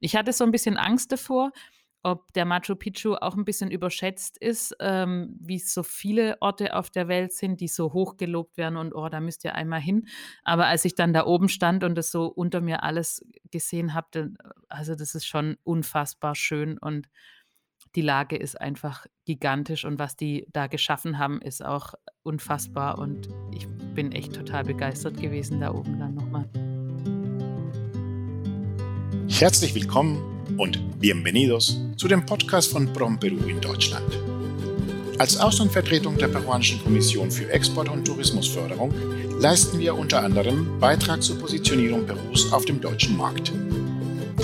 Ich hatte so ein bisschen Angst davor, ob der Machu Picchu auch ein bisschen überschätzt ist, ähm, wie so viele Orte auf der Welt sind, die so hoch gelobt werden und oh, da müsst ihr einmal hin. Aber als ich dann da oben stand und das so unter mir alles gesehen habe, also das ist schon unfassbar schön und die Lage ist einfach gigantisch und was die da geschaffen haben, ist auch unfassbar und ich bin echt total begeistert gewesen da oben dann nochmal. Herzlich willkommen und bienvenidos zu dem Podcast von Prom Peru in Deutschland. Als Außenvertretung der peruanischen Kommission für Export- und Tourismusförderung leisten wir unter anderem Beitrag zur Positionierung Perus auf dem deutschen Markt.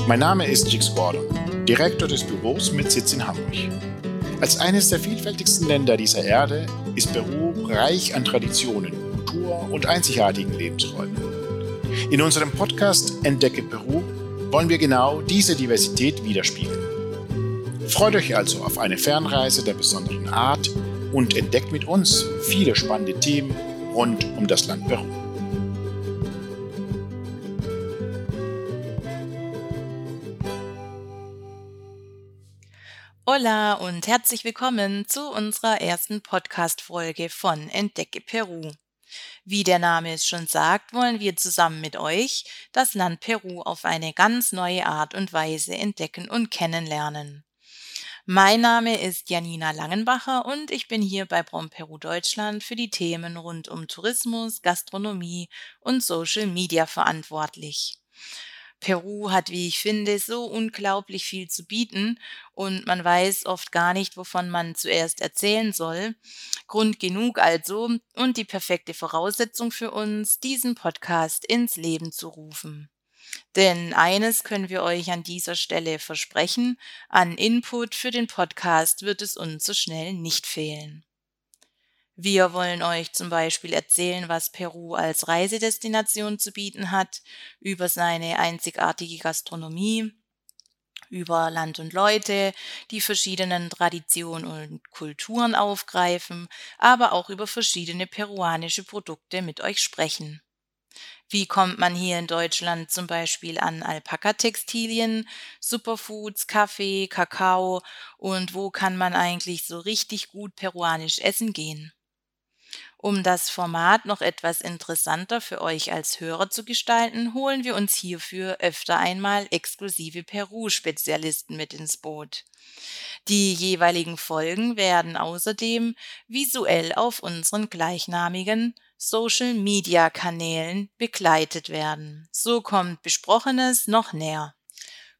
Mein Name ist Jix Gordon, Direktor des Büros mit Sitz in Hamburg. Als eines der vielfältigsten Länder dieser Erde ist Peru reich an Traditionen, Kultur und einzigartigen Lebensräumen. In unserem Podcast Entdecke Peru wollen wir genau diese Diversität widerspiegeln. Freut euch also auf eine Fernreise der besonderen Art und entdeckt mit uns viele spannende Themen rund um das Land Peru. Hola und herzlich willkommen zu unserer ersten Podcast-Folge von Entdecke Peru. Wie der Name es schon sagt, wollen wir zusammen mit euch das Land Peru auf eine ganz neue Art und Weise entdecken und kennenlernen. Mein Name ist Janina Langenbacher und ich bin hier bei Brom Peru Deutschland für die Themen rund um Tourismus, Gastronomie und Social Media verantwortlich. Peru hat, wie ich finde, so unglaublich viel zu bieten und man weiß oft gar nicht, wovon man zuerst erzählen soll. Grund genug also und die perfekte Voraussetzung für uns, diesen Podcast ins Leben zu rufen. Denn eines können wir euch an dieser Stelle versprechen, an Input für den Podcast wird es uns so schnell nicht fehlen. Wir wollen euch zum Beispiel erzählen, was Peru als Reisedestination zu bieten hat, über seine einzigartige Gastronomie, über Land und Leute, die verschiedenen Traditionen und Kulturen aufgreifen, aber auch über verschiedene peruanische Produkte mit euch sprechen. Wie kommt man hier in Deutschland zum Beispiel an Alpaka-Textilien, Superfoods, Kaffee, Kakao und wo kann man eigentlich so richtig gut peruanisch essen gehen? Um das Format noch etwas interessanter für euch als Hörer zu gestalten, holen wir uns hierfür öfter einmal exklusive Peru-Spezialisten mit ins Boot. Die jeweiligen Folgen werden außerdem visuell auf unseren gleichnamigen Social-Media-Kanälen begleitet werden. So kommt Besprochenes noch näher.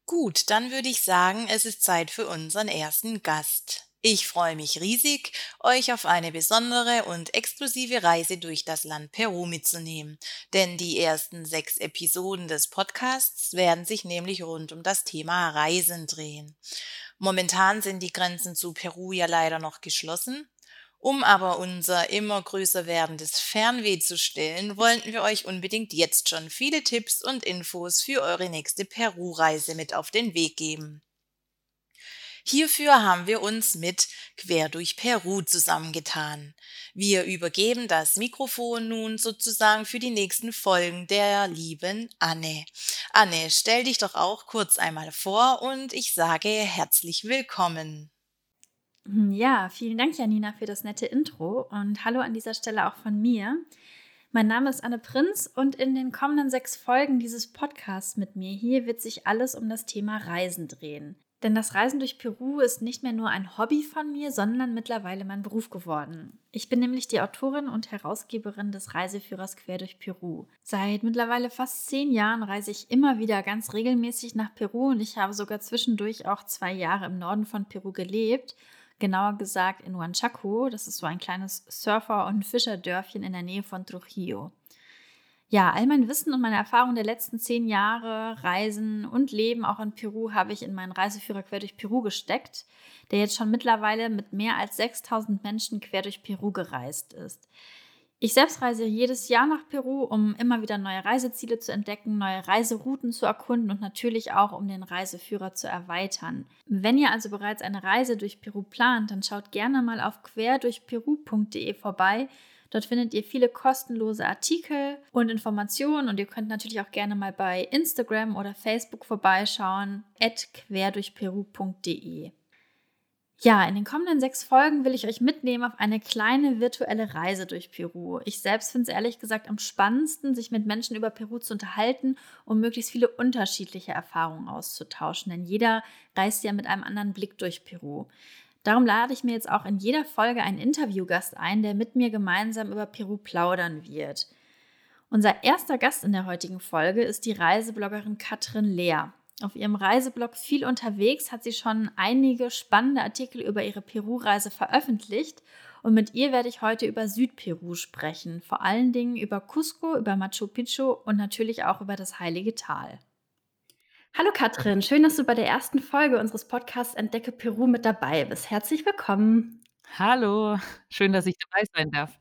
Gut, dann würde ich sagen, es ist Zeit für unseren ersten Gast. Ich freue mich riesig, euch auf eine besondere und exklusive Reise durch das Land Peru mitzunehmen, denn die ersten sechs Episoden des Podcasts werden sich nämlich rund um das Thema Reisen drehen. Momentan sind die Grenzen zu Peru ja leider noch geschlossen. Um aber unser immer größer werdendes Fernweh zu stillen, wollten wir euch unbedingt jetzt schon viele Tipps und Infos für eure nächste Peru-Reise mit auf den Weg geben. Hierfür haben wir uns mit Quer durch Peru zusammengetan. Wir übergeben das Mikrofon nun sozusagen für die nächsten Folgen der lieben Anne. Anne, stell dich doch auch kurz einmal vor und ich sage herzlich willkommen. Hm, ja, vielen Dank, Janina, für das nette Intro und hallo an dieser Stelle auch von mir. Mein Name ist Anne Prinz und in den kommenden sechs Folgen dieses Podcasts mit mir hier wird sich alles um das Thema Reisen drehen. Denn das Reisen durch Peru ist nicht mehr nur ein Hobby von mir, sondern mittlerweile mein Beruf geworden. Ich bin nämlich die Autorin und Herausgeberin des Reiseführers Quer durch Peru. Seit mittlerweile fast zehn Jahren reise ich immer wieder ganz regelmäßig nach Peru und ich habe sogar zwischendurch auch zwei Jahre im Norden von Peru gelebt. Genauer gesagt in Huanchaco, das ist so ein kleines Surfer- und Fischerdörfchen in der Nähe von Trujillo ja, all mein Wissen und meine Erfahrungen der letzten zehn Jahre Reisen und Leben auch in Peru habe ich in meinen Reiseführer quer durch Peru gesteckt, der jetzt schon mittlerweile mit mehr als 6000 Menschen quer durch Peru gereist ist. Ich selbst reise jedes Jahr nach Peru, um immer wieder neue Reiseziele zu entdecken, neue Reiserouten zu erkunden und natürlich auch, um den Reiseführer zu erweitern. Wenn ihr also bereits eine Reise durch Peru plant, dann schaut gerne mal auf querdurchperu.de vorbei Dort findet ihr viele kostenlose Artikel und Informationen und ihr könnt natürlich auch gerne mal bei Instagram oder Facebook vorbeischauen, querdurchperu.de. Ja, in den kommenden sechs Folgen will ich euch mitnehmen auf eine kleine virtuelle Reise durch Peru. Ich selbst finde es ehrlich gesagt am spannendsten, sich mit Menschen über Peru zu unterhalten, um möglichst viele unterschiedliche Erfahrungen auszutauschen. Denn jeder reist ja mit einem anderen Blick durch Peru. Darum lade ich mir jetzt auch in jeder Folge einen Interviewgast ein, der mit mir gemeinsam über Peru plaudern wird. Unser erster Gast in der heutigen Folge ist die Reisebloggerin Katrin Lehr. Auf ihrem Reiseblog viel unterwegs hat sie schon einige spannende Artikel über ihre Peru-Reise veröffentlicht und mit ihr werde ich heute über Südperu sprechen, vor allen Dingen über Cusco, über Machu Picchu und natürlich auch über das Heilige Tal. Hallo Katrin, schön, dass du bei der ersten Folge unseres Podcasts Entdecke Peru mit dabei bist. Herzlich willkommen. Hallo, schön, dass ich dabei sein darf.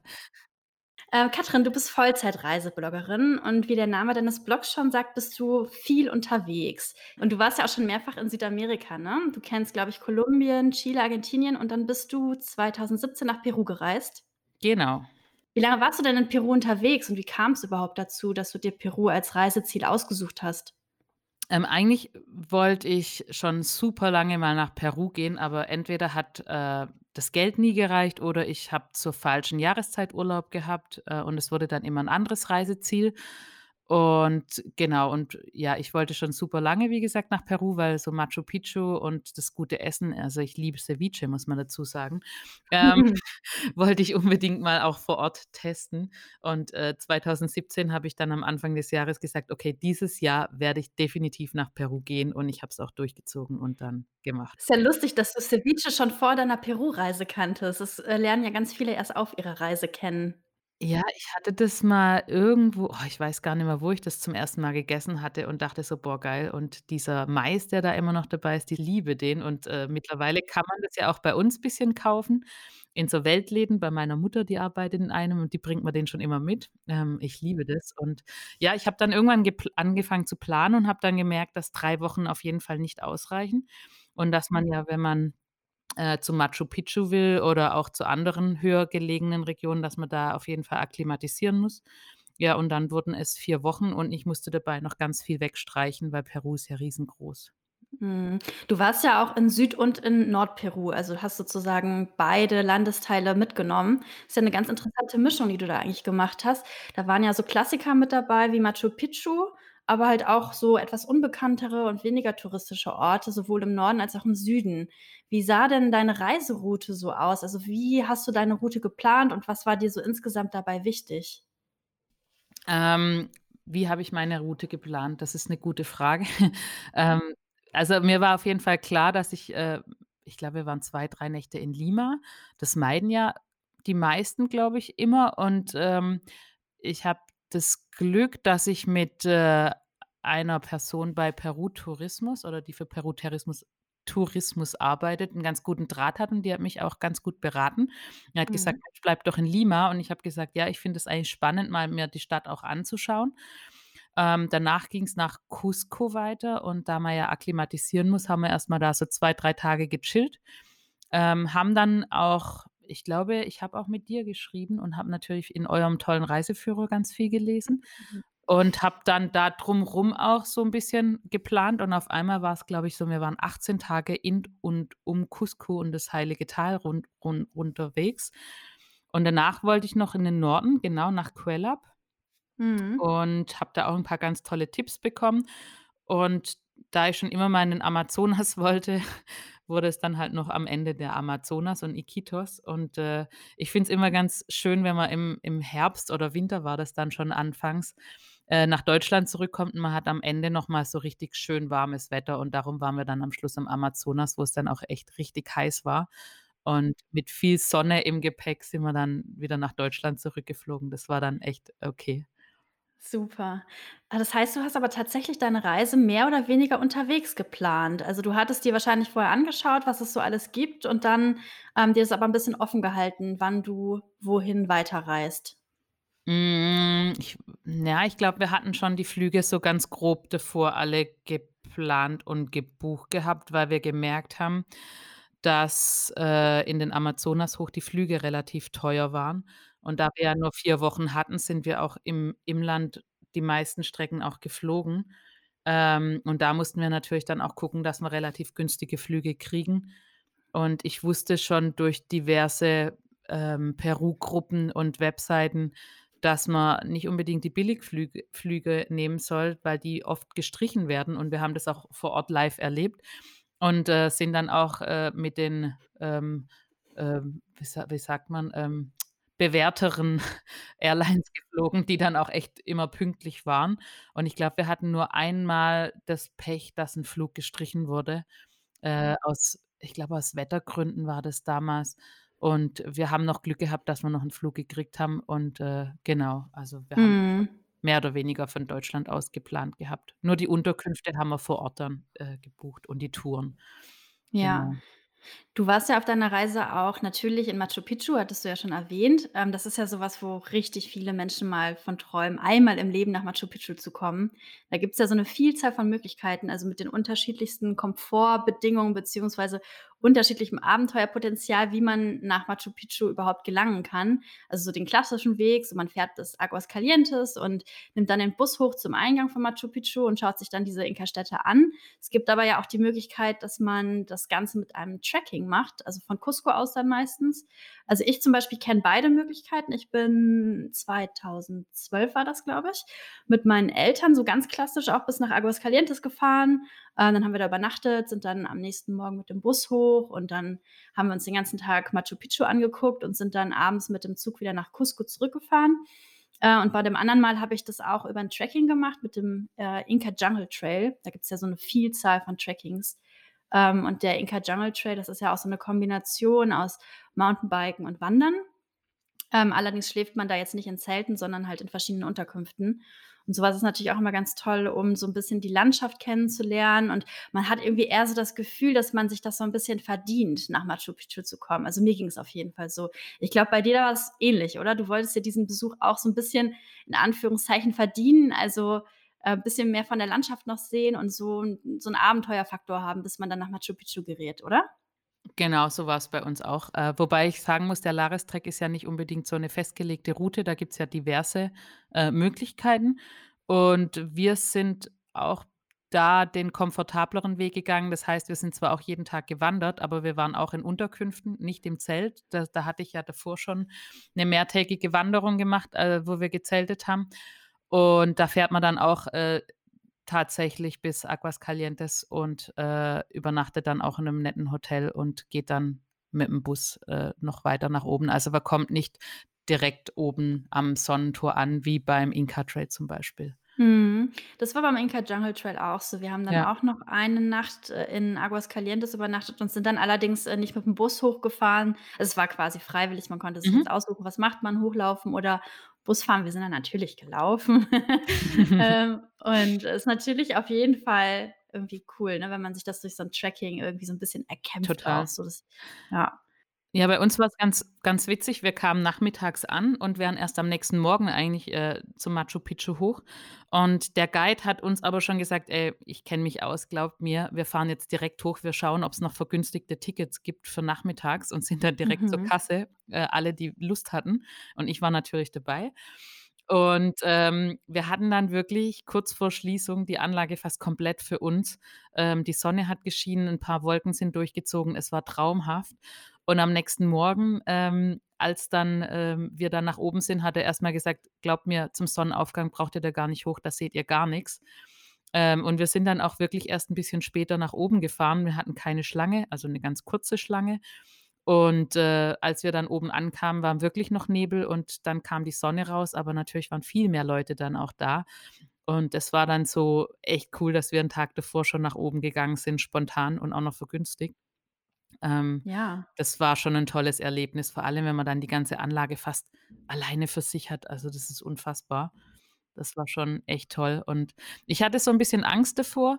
Äh, Katrin, du bist Vollzeit-Reisebloggerin und wie der Name deines Blogs schon sagt, bist du viel unterwegs. Und du warst ja auch schon mehrfach in Südamerika, ne? Du kennst, glaube ich, Kolumbien, Chile, Argentinien und dann bist du 2017 nach Peru gereist. Genau. Wie lange warst du denn in Peru unterwegs und wie kam es überhaupt dazu, dass du dir Peru als Reiseziel ausgesucht hast? Ähm, eigentlich wollte ich schon super lange mal nach Peru gehen, aber entweder hat, äh, das Geld nie gereicht oder ich habe zur falschen Jahreszeit Urlaub gehabt, äh, und es wurde dann immer ein anderes Reiseziel. Und genau, und ja, ich wollte schon super lange, wie gesagt, nach Peru, weil so Machu Picchu und das gute Essen also, ich liebe Ceviche, muss man dazu sagen, ähm, wollte ich unbedingt mal auch vor Ort testen. Und, äh, 2017 habe ich dann am Anfang des Jahres gesagt: „Okay, dieses Jahr werde ich definitiv nach Peru gehen“, und ich habe es auch durchgezogen und dann gemacht. Ist ja lustig, dass du Ceviche schon vor deiner Peru-Reise kanntest. Das, äh, lernen ja ganz viele erst auf ihrer Reise kennen. Ja, ich hatte das mal irgendwo oh, ich weiß gar nicht mehr, wo ich das zum ersten Mal gegessen hatte und dachte so: „Boah, geil.“ Und dieser Mais, der da immer noch dabei ist, ich liebe den. Und, äh, mittlerweile kann man das ja auch bei uns bisschen kaufen in so Weltläden bei meiner Mutter, die arbeitet in einem und die bringt mir den schon immer mit. Ähm, ich liebe das. Und ja, ich habe dann irgendwann gepl angefangen zu planen und habe dann gemerkt, dass 3 Wochen auf jeden Fall nicht ausreichen und dass man ja, wenn man äh, zu Machu Picchu will oder auch zu anderen höher gelegenen Regionen, dass man da auf jeden Fall akklimatisieren muss. Ja, und dann wurden es 4 Wochen und ich musste dabei noch ganz viel wegstreichen, weil Peru ist ja riesengroß. Mhm. Du warst ja auch in Süd und in Nordperu, also hast sozusagen beide Landesteile mitgenommen. Ist ja 'ne ganz interessante Mischung, die du da eigentlich gemacht hast. Da waren ja so Klassiker mit dabei wie Machu Picchu, aber halt auch so etwas unbekanntere und weniger touristische Orte, sowohl im Norden als auch im Süden. Wie sah denn deine Reiseroute so aus? Also, wie hast du deine Route geplant und was war dir so insgesamt dabei wichtig? Ähm, wie habe ich meine Route geplant? Das ist 'ne gute Frage. Ähm, also, mir war auf jeden Fall klar, dass ich äh, ich glaube, wir waren 2, 3 Nächte in Lima. Das meiden ja die meisten, glaube ich, immer. Und, ähm, ich habe das Glück, dass ich mit, äh, einer Person bei Peru Tourismus oder die für Peru Terrismus Tourismus arbeitet, 'n ganz guten Draht hat und die hat mich auch ganz gut beraten. Er hat gesagt: Mhm. „Mensch, bleib doch in Lima.“ Und ich habe gesagt: „Ja, ich finde es eigentlich spannend, mal mir die Stadt auch anzuschauen.“ Ähm, danach ging's nach Cusco weiter und da man ja akklimatisieren muss, haben wir erst mal da so 2, 3 Tage gechillt. Ähm, haben dann auch ich glaube, ich habe auch mit dir geschrieben und habe natürlich in eurem tollen Reiseführer ganz viel gelesen Mhm. und habe dann da drum rum auch so 'n bisschen geplant und auf einmal war's, glaube ich, so wir waren 18 Tage in und um Cusco und das Heilige Tal rund run unterwegs. Und danach wollte ich noch in den Norden, genau, nach Cuelap Mhm. und habe da auch 'n paar ganz tolle Tipps bekommen. Und da ich schon immer mal in den Amazonas wollte, wurde es dann halt noch am Ende der Amazonas und Iquitos. Und, äh, ich finde es immer ganz schön, wenn man im im Herbst oder Winter war das dann schon anfangs, äh, nach Deutschland zurückkommt und man hat am Ende noch mal so richtig schön warmes Wetter. Und darum waren wir dann am Schluss im Amazonas, wo es dann auch echt richtig heiß war. Und mit viel Sonne im Gepäck sind wir dann wieder nach Deutschland zurückgeflogen. Das war dann echt okay. Super. Ah, das heißt, du hast aber tatsächlich deine Reise mehr oder weniger unterwegs geplant. Also, du hattest dir wahrscheinlich vorher angeschaut, was es so alles gibt und dann, ähm, dir das aber 'n bisschen offen gehalten, wann du wohin weiterreist. Hm, ich ja, ich glaube, wir hatten schon die Flüge so ganz grob davor alle geplant und gebucht gehabt, weil wir gemerkt haben, dass, äh, in den Amazonas hoch die Flüge relativ teuer waren. Und da wir ja nur 4 Wochen hatten, sind wir auch im im Land die meisten Strecken auch geflogen. Ähm, und da mussten wir natürlich dann auch gucken, dass wir relativ günstige Flüge kriegen. Und ich wusste schon durch diverse, ähm, Peru-Gruppen und Webseiten, dass man nicht unbedingt die Billigflüge Flüge nehmen soll, weil die oft gestrichen werden und wir haben das auch vor Ort live erlebt und, äh, sind dann auch, äh, mit den, ähm, ähm, wie wie sagt man, ähm, bewährteren Airlines geflogen, die dann auch echt immer pünktlich waren. Und ich glaube, wir hatten nur einmal das Pech, dass 'n Flug gestrichen wurde, äh, aus ich glaube, aus Wettergründen war das damals. Und wir haben noch Glück gehabt, dass wir noch 'n Flug gekriegt haben und, äh, genau, also wir haben Mhm. mehr oder weniger von Deutschland aus geplant gehabt. Nur die Unterkünfte haben wir vor Ort dann, äh, gebucht und die Touren. Ja. Genau. Du warst ja auf deiner Reise auch natürlich in Machu Picchu, hattest du ja schon erwähnt. Ähm, das ist ja so was, wo richtig viele Menschen mal von träumen, einmal im Leben nach Machu Picchu zu kommen. Da gibt's ja so 'ne Vielzahl von Möglichkeiten, also mit den unterschiedlichsten Komfortbedingungen beziehungsweise unterschiedlichem Abenteuerpotenzial, wie man nach Machu Picchu überhaupt gelangen kann. Also so den klassischen Weg, so man fährt bis Aguascalientes und nimmt dann den Bus hoch zum Eingang von Machu Picchu und schaut sich dann diese Inka-Stätte an. Es gibt aber ja auch die Möglichkeit, dass man das Ganze mit einem Trekking macht, also von Cusco aus dann meistens. Also ich zum Beispiel kenne beide Möglichkeiten. Ich bin 2012 war das, glaube ich, mit meinen Eltern so ganz klassisch auch bis nach Aguascalientes gefahren. Äh, dann haben wir da übernachtet, sind dann am nächsten Morgen mit dem Bus hoch und dann haben wir uns den ganzen Tag Machu Picchu angeguckt und sind dann abends mit dem Zug wieder nach Cusco zurückgefahren. Äh, und bei dem anderen Mal habe ich das auch über 'n Trekking gemacht mit dem, äh, Inka Jungle Trail. Da gibt's ja so 'ne Vielzahl von Trekkings. Ähm, und der Inka Jungle Trail, das ist ja auch so 'ne Kombination aus Mountainbiken und Wandern. Ähm, allerdings schläft man da jetzt nicht in Zelten, sondern halt in verschiedenen Unterkünften. Und so was ist natürlich auch immer ganz toll, um so 'n bisschen die Landschaft kennenzulernen. Und man hat irgendwie eher so das Gefühl, dass man sich das so 'n bisschen verdient, nach Machu Picchu zu kommen. Also mir ging's auf jeden Fall so. Ich glaube, bei dir war's ähnlich, oder? Du wolltest dir diesen Besuch auch so 'n bisschen in Anführungszeichen verdienen, also, äh, bisschen mehr von der Landschaft noch sehen und so so 'n Abenteuerfaktor haben, bis man dann nach Machu Picchu gerät, oder? Genau, so war's bei uns auch. Äh, wobei ich sagen muss, der Lares-Trek ist ja nicht unbedingt so 'ne festgelegte Route, da gibt's ja diverse, äh, Möglichkeiten. Und wir sind auch da den komfortableren Weg gegangen. Das heißt, wir sind zwar auch jeden Tag gewandert, aber wir waren auch in Unterkünften, nicht im Zelt. Da da hatte ich ja davor schon 'ne mehrtägige Wanderung gemacht, äh, wo wir gezeltet haben. Und da fährt man dann auch, äh, tatsächlich bis Aguascalientes und, äh, übernachtet dann auch in 'nem netten Hotel und geht dann mit'm Bus, äh, noch weiter nach oben. Also, man kommt nicht direkt oben am Sonnentor an, wie beim Inka Trail zum Beispiel. Mhm. Das war beim Inka Jungle Trail auch so. Wir haben dann Ja. auch noch eine Nacht, äh, in Aguascalientes übernachtet und sind dann allerdings, äh, nicht mit'm Bus hochgefahren. Es war quasi freiwillig, man konnte sich Mhm. jetzt aussuchen, was macht man, hochlaufen oder Bus fahren. Wir sind dann natürlich gelaufen. Ähm, und ist natürlich auf jeden Fall irgendwie cool, ne, wenn man sich das durch so 'n Trekking irgendwie so 'n bisschen erkämpft auch Total. so das ja. Ja, bei uns war's ganz ganz witzig. Wir kamen nachmittags an und wären erst am nächsten Morgen eigentlich, äh, zum Machu Picchu hoch. Und der Guide hat uns aber schon gesagt: „Ey, ich kenne mich aus, glaubt mir, wir fahren jetzt direkt hoch. Wir schauen, ob's noch vergünstigte Tickets gibt für nachmittags“, und sind dann direkt zur Mhm. Kasse, äh, alle, die Lust hatten. Und ich war natürlich dabei. Und, ähm, wir hatten dann wirklich kurz vor Schließung die Anlage fast komplett für uns. Ähm, die Sonne hat geschienen, 'n paar Wolken sind durchgezogen, es war traumhaft. Und am nächsten Morgen, ähm, als dann, ähm, wir dann nach oben sind, hat er erst mal gesagt: „Glaubt mir, zum Sonnenaufgang braucht ihr da gar nicht hoch, da seht ihr gar nix.“ Ähm, und wir sind dann auch wirklich erst 'n bisschen später nach oben gefahren. Wir hatten keine Schlange, also 'ne ganz kurze Schlange. Und, äh, als wir dann oben ankamen, war wirklich noch Nebel und dann kam die Sonne raus, aber natürlich waren viel mehr Leute dann auch da. Und es war dann so echt cool, dass wir 'n Tag davor schon nach oben gegangen sind, spontan und auch noch vergünstigt. Ähm, Ja. das war schon 'n tolles Erlebnis, vor allem, wenn man dann die ganze Anlage fast alleine für sich hat. Also, das ist unfassbar. Das war schon echt toll. Und ich hatte so 'n bisschen Angst davor,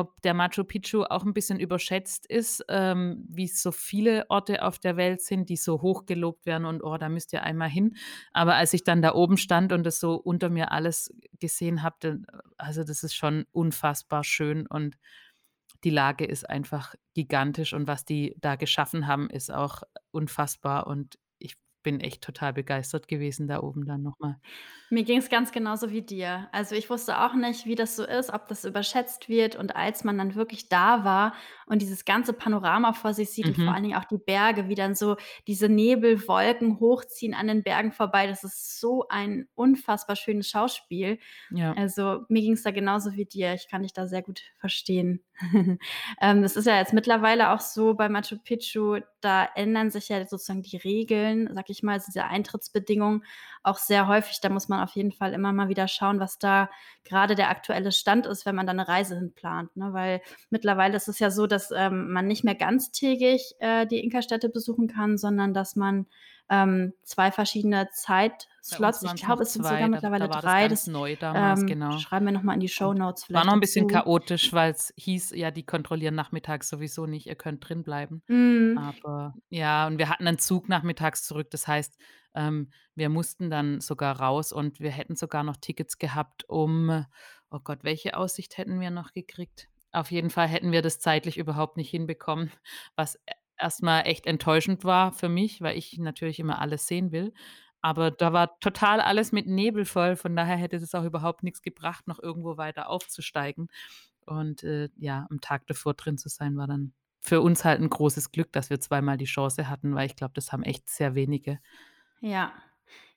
ob der Machu Picchu auch 'n bisschen überschätzt ist, ähm, wie's so viele Orte auf der Welt sind, die so hoch gelobt werden und: „Oh, da müsst ihr einmal hin.“ Aber als ich dann da oben stand und das so unter mir alles gesehen habe, also, das ist schon unfassbar schön und die Lage ist einfach gigantisch und was die da geschaffen haben, ist auch unfassbar. Und bin echt total begeistert gewesen da oben dann noch mal. Mir ging's ganz genauso wie dir. Also, ich wusste auch nicht, wie das so ist, ob das überschätzt wird und als man dann wirklich da war und dieses ganze Panorama vor sich sieht und vor Mhm. allen Dingen auch die Berge, wie dann so diese Nebelwolken hochziehen an den Bergen vorbei, das ist so ein unfassbar schönes Schauspiel. Ja. Also, mir ging's da genauso wie dir. Ich kann dich da sehr gut verstehen. Ähm, das ist ja jetzt mittlerweile auch so bei Machu Picchu, da ändern sich ja sozusagen die Regeln, sage ich mal, also diese Eintrittsbedingungen auch sehr häufig. Da muss man auf jeden Fall immer mal wieder schauen, was da grade der aktuelle Stand ist, wenn man da 'ne Reise hinplant, ne? Weil mittlerweile ist es ja so, dass, ähm, man nicht mehr ganztägig, äh, die Inkastädte besuchen kann, sondern dass man, ähm, 2 verschiedene Zeitslots ich glaube, es sind 2, sogar da mittlerweile da war das 3, ganz das, neu damals, ähm, genau. schreiben wir noch mal in die Und Shownotes war noch 'n bisschen dazu. chaotisch, weil's hieß, ja, die kontrollieren nachmittags sowieso nicht, ihr könnt drin bleiben. Mhm. Aber ja, und wir hatten 'nen Zug nachmittags zurück. Das heißt, ähm, wir mussten dann sogar raus und wir hätten sogar noch Tickets gehabt, um oh Gott, welche Aussicht hätten wir noch gekriegt? Auf jeden Fall hätten wir das zeitlich überhaupt nicht hinbekommen, was e erst mal echt enttäuschend war für mich, weil ich natürlich immer alles sehen will. Aber da war total alles mit Nebel voll, von daher hätte das auch überhaupt nix gebracht, noch irgendwo weiter aufzusteigen. Und, äh, ja, am Tag davor drin zu sein, war dann für uns halt 'n großes Glück, dass wir zweimal die Chance hatten, weil ich glaube, das haben echt sehr wenige. Ja.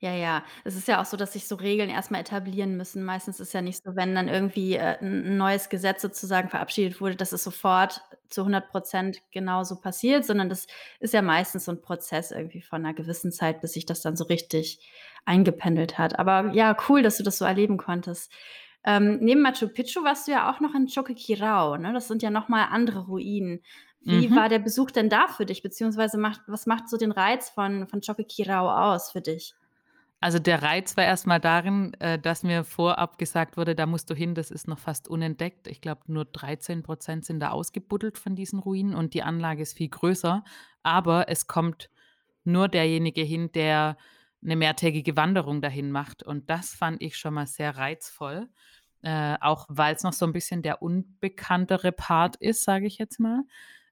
Ja, ja. Es ist ja auch so, dass sich so Regeln erst mal etablieren müssen. Meistens ist ja nicht so, wenn dann irgendwie, äh, 'n 'n neues Gesetz sozusagen verabschiedet wurde, dass es sofort zu 100 % genauso passiert, sondern das ist ja meistens so 'n Prozess irgendwie von 'ner gewissen Zeit, bis sich das dann so richtig eingependelt hat. Aber ja, cool, dass du das so erleben konntest. Ähm, neben Machu Picchu warst du ja auch noch in Choqquequirao, ne? Das sind ja noch mal andere Ruinen. Wie war Mhm. der Besuch denn da für dich, beziehungsweise macht was macht so den Reiz von von Choqquequirao aus für dich? Also, der Reiz war erst mal darin, äh, dass mir vorab gesagt wurde: „Da musst du hin, das ist noch fast unentdeckt.“ Ich glaube, nur 13 % sind da ausgebuddelt von diesen Ruinen und die Anlage ist viel größer. Aber es kommt nur derjenige hin, der 'ne mehrtägige Wanderung dahin macht und das fand ich schon mal sehr reizvoll, äh, auch weil's noch so 'n bisschen der unbekanntere Part ist, sage ich jetzt mal.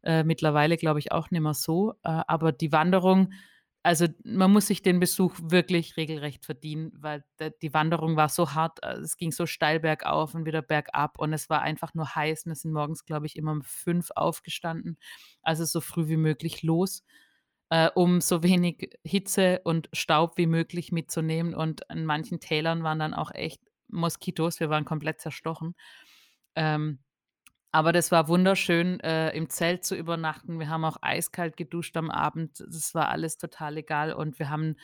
Äh, mittlerweile glaube ich auch nicht mehr so, äh, aber die Wanderung also, man muss sich den Besuch wirklich regelrecht verdienen, weil die Wanderung war so hart. Äh, es ging so steil bergauf und wieder bergab und es war einfach nur heiß. Wir sind morgens, glaube ich, immer um 5 aufgestanden, also so früh wie möglich los, äh, um so wenig Hitze und Staub wie möglich mitzunehmen und in manchen Tälern waren dann auch echt Moskitos. Wir waren komplett zerstochen. Ähm, aber das war wunderschön, äh, im Zelt zu übernachten. Wir haben auch eiskalt geduscht am Abend. Das war alles total egal und wir haben,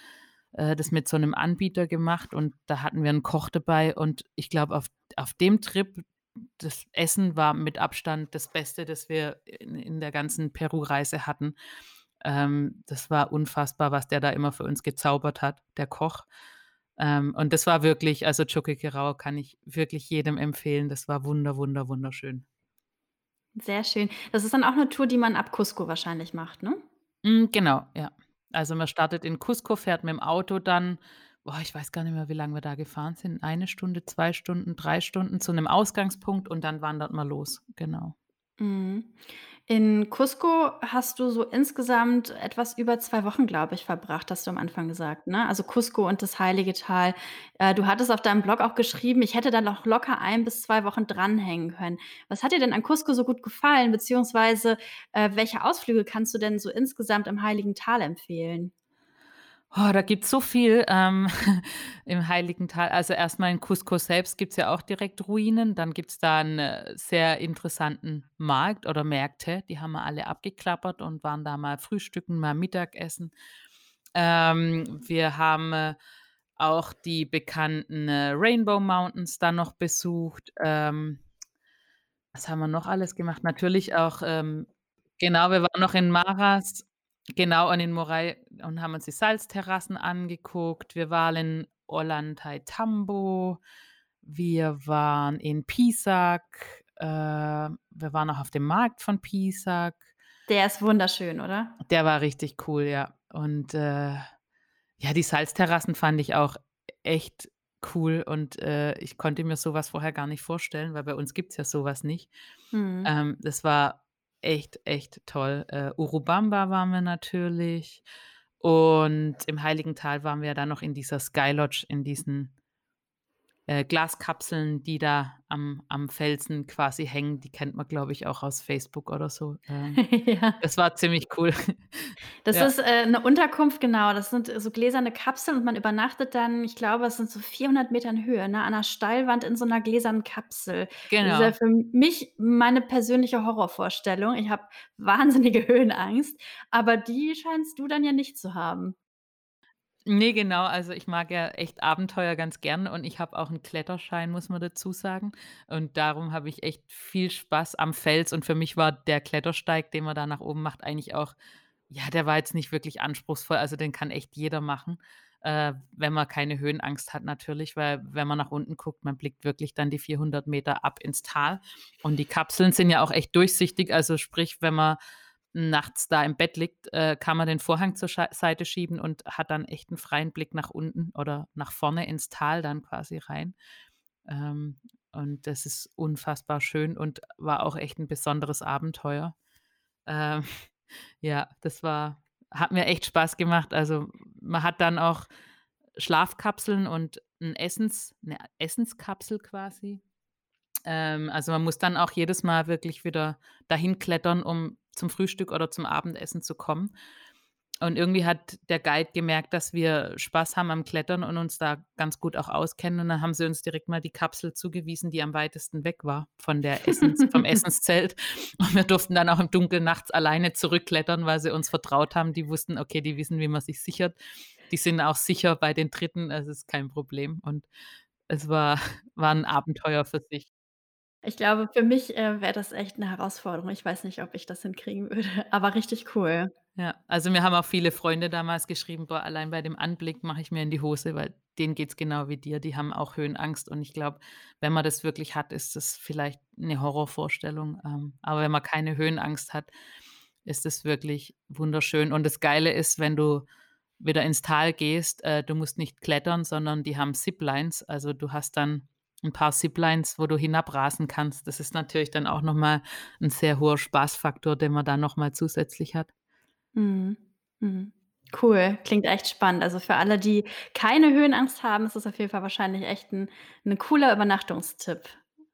äh, das mit so 'nem Anbieter gemacht und da hatten wir 'n Koch dabei und ich glaube, auf auf dem Trip das Essen war mit Abstand das Beste, das wir in in der ganzen Peru-Reise hatten. Ähm, das war unfassbar, was der da immer für uns gezaubert hat, der Koch. Ähm, und das war wirklich also, Choqquequirao kann ich wirklich jedem empfehlen. Das war wunder wunder wunderschön. Sehr schön. Das ist dann auch 'ne Tour, die man ab Cusco wahrscheinlich macht, ne? Hm, genau, ja. Also, man startet in Cusco, fährt mit'm Auto dann boah, ich weiß gar nicht mehr, wie lang wir da gefahren sind. 1 Stunde, 2 Stunden, 3 Stunden zu 'nem Ausgangspunkt und dann wandert man los, genau. Mhm. In Cusco hast du so insgesamt etwas über 2 Wochen, glaube ich, verbracht, hast du am Anfang gesagt, ne? Also, Cusco und das Heilige Tal. Äh, du hattest auf deinem Blog auch geschrieben: „Ich hätte da noch locker 1 bis 2 Wochen dranhängen können.“ Was hat dir denn an Cusco so gut gefallen, beziehungsweise, äh, welche Ausflüge kannst du denn so insgesamt im Heiligen Tal empfehlen? Oh, da gibt's so viel, ähm, im Heiligen Tal. Also, erst mal in Cusco selbst gibt's ja auch direkt Ruinen. Dann gibt's da 'n, äh, sehr interessanten Markt oder Märkte, die haben wir alle abgeklappert und waren da mal frühstücken, mal Mittagessen. Ähm, wir haben, äh, auch die bekannten, äh, Rainbow Mountains dann noch besucht. Ähm, was haben wir noch alles gemacht? Natürlich auch, ähm genau, wir waren noch in Maras, genau, und in Morai und haben uns die Salzterrassen angeguckt. Wir waren in Ollantaytambo. Wir waren in Pisac. Äh, wir waren auch auf dem Markt von Pisac. Der ist wunderschön, oder? Der war richtig cool, ja. Und, äh, ja, die Salzterrassen fand ich auch echt cool und, äh, ich konnte mir so was vorher gar nicht vorstellen, weil bei uns gibt's ja so was nicht. Mhm. Ähm, das war echt, echt toll. Äh, Urubamba waren wir natürlich Und im Heiligental waren wir dann noch in dieser Sky Lodge, in diesen äh, Glaskapseln, die da am am Felsen quasi hängen. Die kennt man, glaube ich, auch aus Facebook oder so. Ähm, Ja. das war ziemlich cool. Das Ja. ist, äh, 'ne Unterkunft, genau. Das sind so gläserne Kapseln und man übernachtet dann, ich glaube, es sind so 400 Metern Höhe, ne, an 'ner Steilwand in so 'ner gläsernen Kapsel. Das ist ja Genau. für mich meine persönliche Horrorvorstellung. Ich habe wahnsinnige Höhenangst, aber die scheinst du dann ja nicht zu haben. Ne, genau. Also, ich mag ja echt Abenteuer ganz gern und ich habe auch 'n Kletterschein, muss man dazu sagen. Und darum habe ich echt viel Spaß am Fels und für mich war der Klettersteig, den man da nach oben macht, eigentlich auch ja, der war jetzt nicht wirklich anspruchsvoll, also, den kann echt jeder machen, äh, wenn man keine Höhenangst hat natürlich, weil wenn man nach unten guckt, man blickt wirklich dann die 400 Meter ab ins Tal. Und die Kapseln sind ja auch echt durchsichtig, also, sprich, wenn man nachts da im Bett liegt, äh, kann man den Vorhang zur Schei Seite schieben und hat dann echt 'n freien Blick nach unten oder nach vorne ins Tal dann quasi rein. Ähm, und das ist unfassbar schön und war auch echt 'n besonderes Abenteuer. Ähm, ja, das war hat mir echt Spaß gemacht. Also, man hat dann auch Schlafkapseln und 'n Essens 'ne Essenskapsel quasi. Ähm, also, man muss dann auch jedes Mal wirklich wieder dahin klettern, um zum Frühstück oder zum Abendessen zu kommen. Und irgendwie hat der Guide gemerkt, dass wir Spaß haben am Klettern und uns da ganz gut auch auskennen. Und dann haben sie uns direkt mal die Kapsel zugewiesen, die am weitesten weg war von der Essens vom Essenszelt. Und wir durften dann auch im Dunkeln nachts alleine zurückklettern, weil sie uns vertraut haben. Die wussten, okay, die wissen, wie man sich sichert. Die sind auch sicher bei den Tritten, also, ist kein Problem. Und es war war 'n Abenteuer für sich. Ich glaube, für mich, äh, wäre das echt 'ne Herausforderung. Ich weiß nicht, ob ich das hinkriegen würde, aber richtig cool. Ja, also, mir haben auch viele Freunde damals geschrieben: „Boah, allein bei dem Anblick mache ich mir in die Hose“, weil denen geht's genau wie dir. Die haben auch Höhenangst und ich glaube, wenn man das wirklich hat, ist das vielleicht 'ne Horrorvorstellung. Ähm, aber wenn man keine Höhenangst hat, ist es wirklich wunderschön. Und das Geile ist, wenn du wieder ins Tal gehst, äh, du musst nicht klettern, sondern die haben Ziplines. Also, du hast dann 'n paar Ziplines, wo du hinabrasen kannst. Das ist natürlich dann auch noch mal 'n sehr hoher Spaßfaktor, den man da noch mal zusätzlich hat. Mhm, mhm. Cool, klingt echt spannend. Also, für alle, die keine Höhenangst haben, ist das auf jeden Fall wahrscheinlich echt 'n 'n cooler Übernachtungstipp,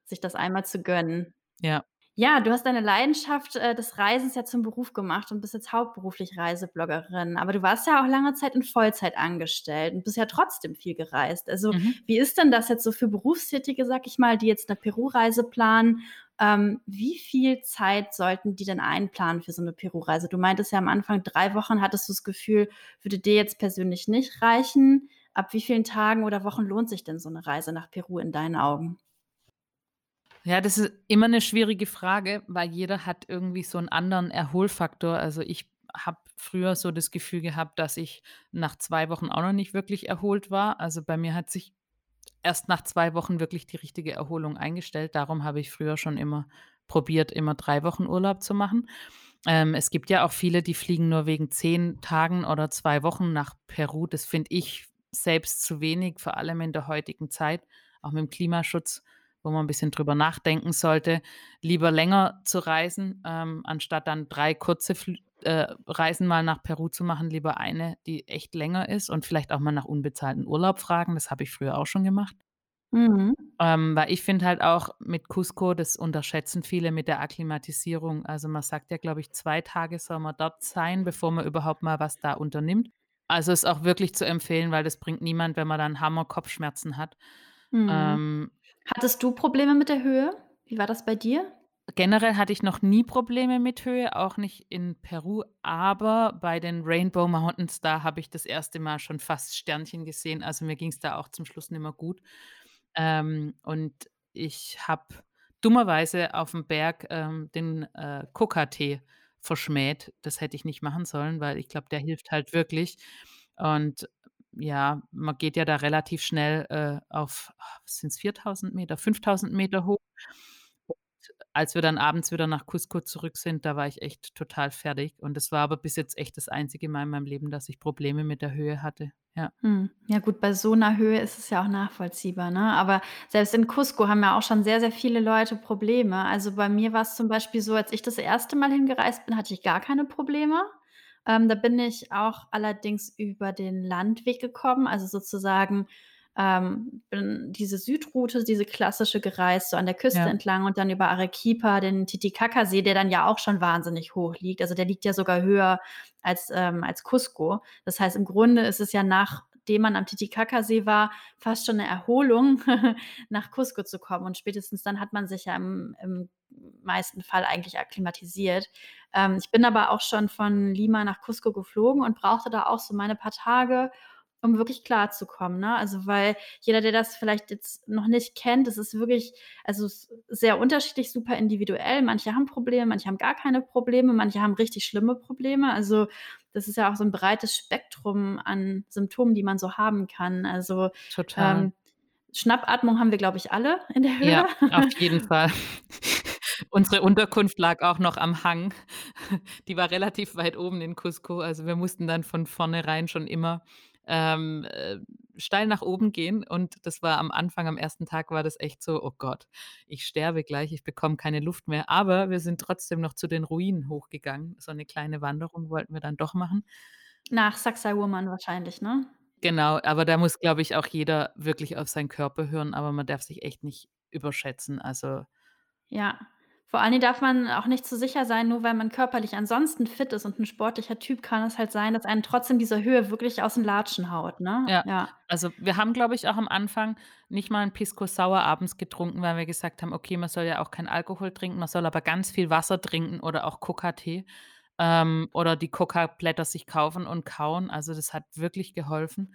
sich das einmal zu gönnen. Ja. Ja, du hast deine Leidenschaft, äh, des Reisens ja zum Beruf gemacht und bist jetzt hauptberuflich Reisebloggerin. Aber du warst ja auch lange Zeit in Vollzeit angestellt und bist ja trotzdem viel gereist. Also, Mhm. wie ist denn das jetzt so für Berufstätige, sage ich mal, die jetzt 'ne Peru-Reise planen? Ähm, wie viel Zeit sollten die denn einplanen für so 'ne Peru-Reise? Du meintest ja am Anfang, 3 Wochen hattest du das Gefühl, würde dir jetzt persönlich nicht reichen. Ab wie vielen Tagen oder Wochen lohnt sich denn so 'ne Reise nach Peru in deinen Augen? Ja, das ist immer 'ne schwierige Frage, weil jeder hat irgendwie so 'n anderen Erholfaktor. Also, ich habe früher so das Gefühl gehabt, dass ich nach 2 Wochen auch noch nicht wirklich erholt war. Also, bei mir hat sich erst nach 2 Wochen wirklich die richtige Erholung eingestellt. Darum habe ich früher schon immer probiert, immer 3 Wochen Urlaub zu machen. Ähm, es gibt ja auch viele, die fliegen nur wegen 10 Tagen oder 2 Wochen nach Peru. Das finde ich selbst zu wenig, vor allem in der heutigen Zeit, auch mit'm Klimaschutz, wo man 'n bisschen drüber nachdenken sollte, lieber länger zu reisen, ähm, anstatt dann 3 kurze Flü äh, Reisen mal nach Peru zu machen, lieber eine, die echt länger ist und vielleicht auch mal nach unbezahlten Urlaub fragen. Das habe ich früher auch schon gemacht. Mhm. Ähm, weil ich finde halt auch mit Cusco, das unterschätzen viele mit der Akklimatisierung. Also, man sagt ja, glaube ich, 2 Tage soll man dort sein, bevor man überhaupt mal was da unternimmt. Also, ist auch wirklich zu empfehlen, weil das bringt niemand, wenn man dann Hammer-Kopfschmerzen hat. Mhm. Ähm Hattest du Probleme mit der Höhe? Wie war das bei dir? Generell hatte ich noch nie Probleme mit Höhe, auch nicht in Peru, aber bei den Rainbow Mountains, da habe ich das 1. Mal schon fast Sternchen gesehen. Also, mir ging's da auch zum Schluss nicht mehr gut. Ähm, und ich habe dummerweise auf'm Berg, ähm, den, äh, Kokatee verschmäht. Das hätte ich nicht machen sollen, weil ich glaube, der hilft halt wirklich. Und ja, man geht ja da relativ schnell, äh, auf was sind's 4.000 Meter, 5.000 Meter hoch. Und als wir dann abends wieder nach Cusco zurück sind, da war ich echt total fertig. Und das war aber bis jetzt echt das einzige Mal in meinem Leben, dass ich Probleme mit der Höhe hatte, ja. Mhm. Ja gut, bei so 'ner Höhe ist es ja auch nachvollziehbar, ne? Aber selbst in Cusco haben ja auch schon sehr, sehr viele Leute Probleme. Also, bei mir war's zum Beispiel so, als ich das 1. Mal hingereist bin, hatte ich gar keine Probleme. Ähm, da bin ich auch allerdings über den Landweg gekommen, also sozusagen ähm, bin diese Südroute, diese klassische gereist, so an der Küste Ja. entlang und dann über Arequipa, den Titicacasee, der dann ja auch schon wahnsinnig hoch liegt. Also der liegt ja sogar höher als, ähm, als Cusco. Das heißt, im Grunde ist es ja nachdem man am Titicacasee war, fast schon eine Erholung, nach Cusco zu kommen. Und spätestens dann hat man sich ja im, im meisten Fall eigentlich akklimatisiert. Ähm, ich bin aber auch schon von Lima nach Cusco geflogen und brauchte da auch so meine paar Tage, um wirklich klarzukommen, ne? Also, weil jeder, der das vielleicht jetzt noch nicht kennt, das ist wirklich also, es sehr unterschiedlich, super individuell. Manche haben Probleme, manche haben gar keine Probleme, manche haben richtig schlimme Probleme. Also, das ist ja auch so ein breites Spektrum an Symptomen, die man so haben kann. Also, Total. ähm, Schnappatmung haben wir, glaube ich, alle in der Höhe. Ja, auf jeden Fall. Unsere Unterkunft lag auch noch am Hang. Die war relativ weit oben in Cusco. Also, wir mussten dann von vornherein schon immer, ähm, äh, steil nach oben gehen und das war am Anfang am ersten Tag war das echt so: „Oh Gott, ich sterbe gleich, ich bekomme keine Luft mehr.“ Aber wir sind trotzdem noch zu den Ruinen hochgegangen. So 'ne kleine Wanderung wollten wir dann doch machen. Nach Sacsayhuaman wahrscheinlich, ne? Genau, aber da muss, glaube ich, auch jeder wirklich auf seinen Körper hören, aber man darf sich echt nicht überschätzen. Also Ja. Vor allen Dingen darf man auch nicht zu sicher sein, nur weil man körperlich ansonsten fit ist und 'n sportlicher Typ, kann es halt sein, dass einen trotzdem diese Höhe wirklich aus den Latschen haut, ne? Ja, Ja. also, wir haben, glaube ich, auch am Anfang nicht mal 'n Pisco Sour abends getrunken, weil wir gesagt haben: „Okay, man soll ja auch keinen Alkohol trinken, man soll aber ganz viel Wasser trinken oder auch Coca-Tee, ähm, oder die Coca-Blätter sich kaufen und kauen.“ Also, das hat wirklich geholfen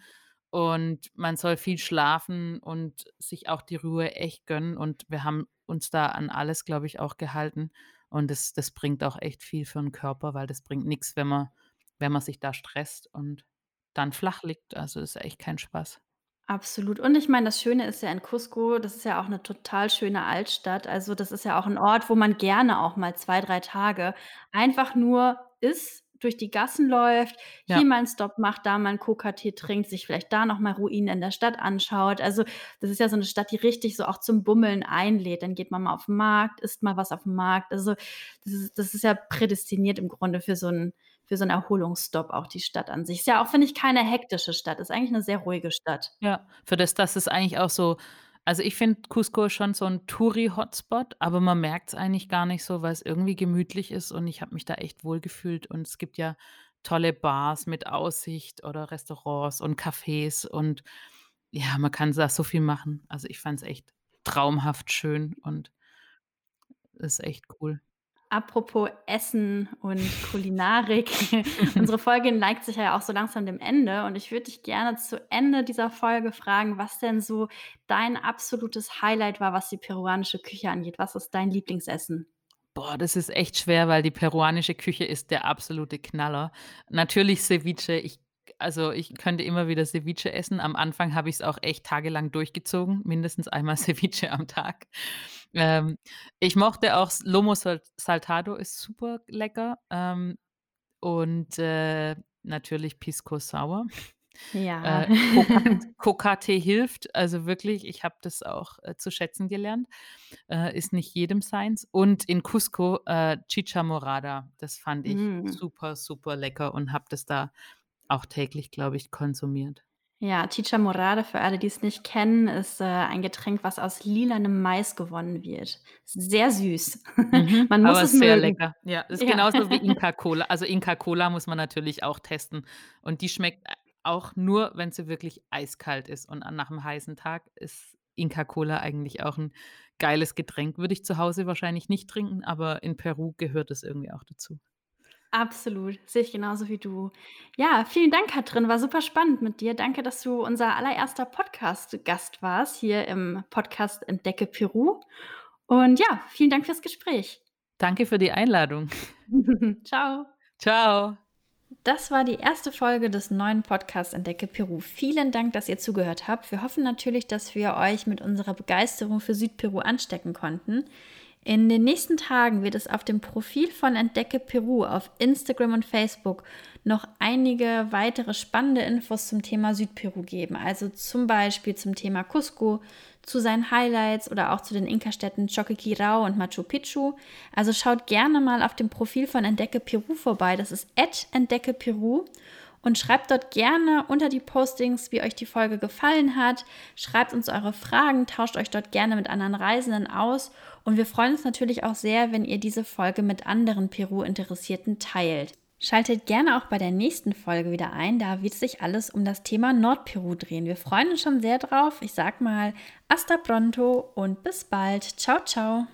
und man soll viel schlafen und sich auch die Ruhe echt gönnen und wir haben uns da an alles, glaube ich, auch gehalten und das das bringt auch echt viel für 'n Körper, weil das bringt nix, wenn man wenn man sich da stresst und dann flach liegt. Also, ist echt kein Spaß. Absolut. Und ich meine, das Schöne ist ja in Cusco, das ist ja auch 'ne total schöne Altstadt. Also, das ist ja auch 'n Ort, wo man gerne auch mal 2, 3 Tage einfach nur ist, durch die Gassen läuft, hier Ja. mal 'n Stop macht, da mal 'n Coca-Tee trinkt, sich vielleicht da noch mal Ruinen in der Stadt anschaut. Also, das ist ja so 'ne Stadt, die richtig so auch zum Bummeln einlädt. Dann geht man mal auf 'n Markt, isst mal was aufm Markt. Also, das ist das ist ja prädestiniert im Grunde für so 'n für so 'n Erholungsstop auch die Stadt an sich. Ist ja auch, finde ich, keine hektische Stadt, ist eigentlich 'ne sehr ruhige Stadt. Ja, für das, dass es eigentlich auch so also, ich finde Cusco schon so 'n Touri-Hotspot, aber man merkt's eigentlich gar nicht so, weil's irgendwie gemütlich ist und ich habe mich da echt wohlgefühlt und es gibt ja tolle Bars mit Aussicht oder Restaurants und Cafés und ja, man kann da so viel machen. Also, ich fand's echt traumhaft schön und ist echt cool. Apropos Essen und Kulinarik. Unsere Folge neigt sich ja auch so langsam dem Ende und ich würde dich gerne zu Ende dieser Folge fragen, was denn so dein absolutes Highlight war, was die peruanische Küche angeht. Was ist dein Lieblingsessen? Boah, das ist echt schwer, weil die peruanische Küche ist der absolute Knaller. Natürlich Ceviche. Ich also, ich könnte immer wieder Ceviche essen. Am Anfang habe ich's auch echt tagelang durchgezogen, mindestens einmal Ceviche am Tag. Ähm, ich mochte auch Lomo Sal Saltado ist super lecker, ähm, und, äh, natürlich Pisco Sour. Ja. Äh, Coca-Tee hilft, also wirklich, ich habe das auch, äh, zu schätzen gelernt. Äh, ist nicht jedem seins. Und in Cusco, äh, Chicha Morada, das fand ich Mm. super, super lecker und habe das da auch täglich, glaube ich, konsumiert. Ja, Chicha Morada, für alle, die's nicht kennen, ist, äh, ein Getränk, was aus lilanem Mais gewonnen wird. Sehr süß. Mhm, Man muss aber es sehr mögen. lecker. Ja, ist Ja. genauso wie Inka Kola. Also, Inka Kola muss man natürlich auch testen und die schmeckt, äh, auch nur, wenn sie wirklich eiskalt ist und nach 'm heißen Tag ist Inka Kola eigentlich auch 'n geiles Getränk. Würde ich zu Hause wahrscheinlich nicht trinken, aber in Peru gehört es irgendwie auch dazu. Absolut, sehe ich genauso wie du. Ja, vielen Dank, Katrin, war super spannend mit dir. Danke, dass du unser allererster Podcast-Gast warst hier im Podcast „Entdecke Peru“. Und ja, vielen Dank fürs Gespräch. Danke für die Einladung. Tschau. Tschau. Das war die erste Folge des neuen Podcasts „Entdecke Peru“. Vielen Dank, dass ihr zugehört habt. Wir hoffen natürlich, dass wir euch mit unserer Begeisterung für Südperu anstecken konnten. In den nächsten Tagen wird es auf dem Profil von Entdecke Peru auf Instagram und Facebook noch einige weitere spannende Infos zum Thema Südperu geben. Also zum Beispiel zum Thema Cusco, zu seinen Highlights oder auch zu den Inka-Städten Choquequirao und Machu Picchu. Also schaut gerne mal auf dem Profil von Entdecke Peru vorbei. Das ist Entdecke Peru und schreibt dort gerne unter die Postings, wie euch die Folge gefallen hat. Schreibt uns eure Fragen, tauscht euch dort gerne mit anderen Reisenden aus und wir freuen uns natürlich auch sehr, wenn ihr diese Folge mit anderen Peru-Interessierten teilt. Schaltet gerne auch bei der nächsten Folge wieder ein, da wird sich alles um das Thema Nordperu drehen. Wir freuen uns schon sehr drauf. Ich sag mal, hasta pronto und bis bald. Ciao, ciao.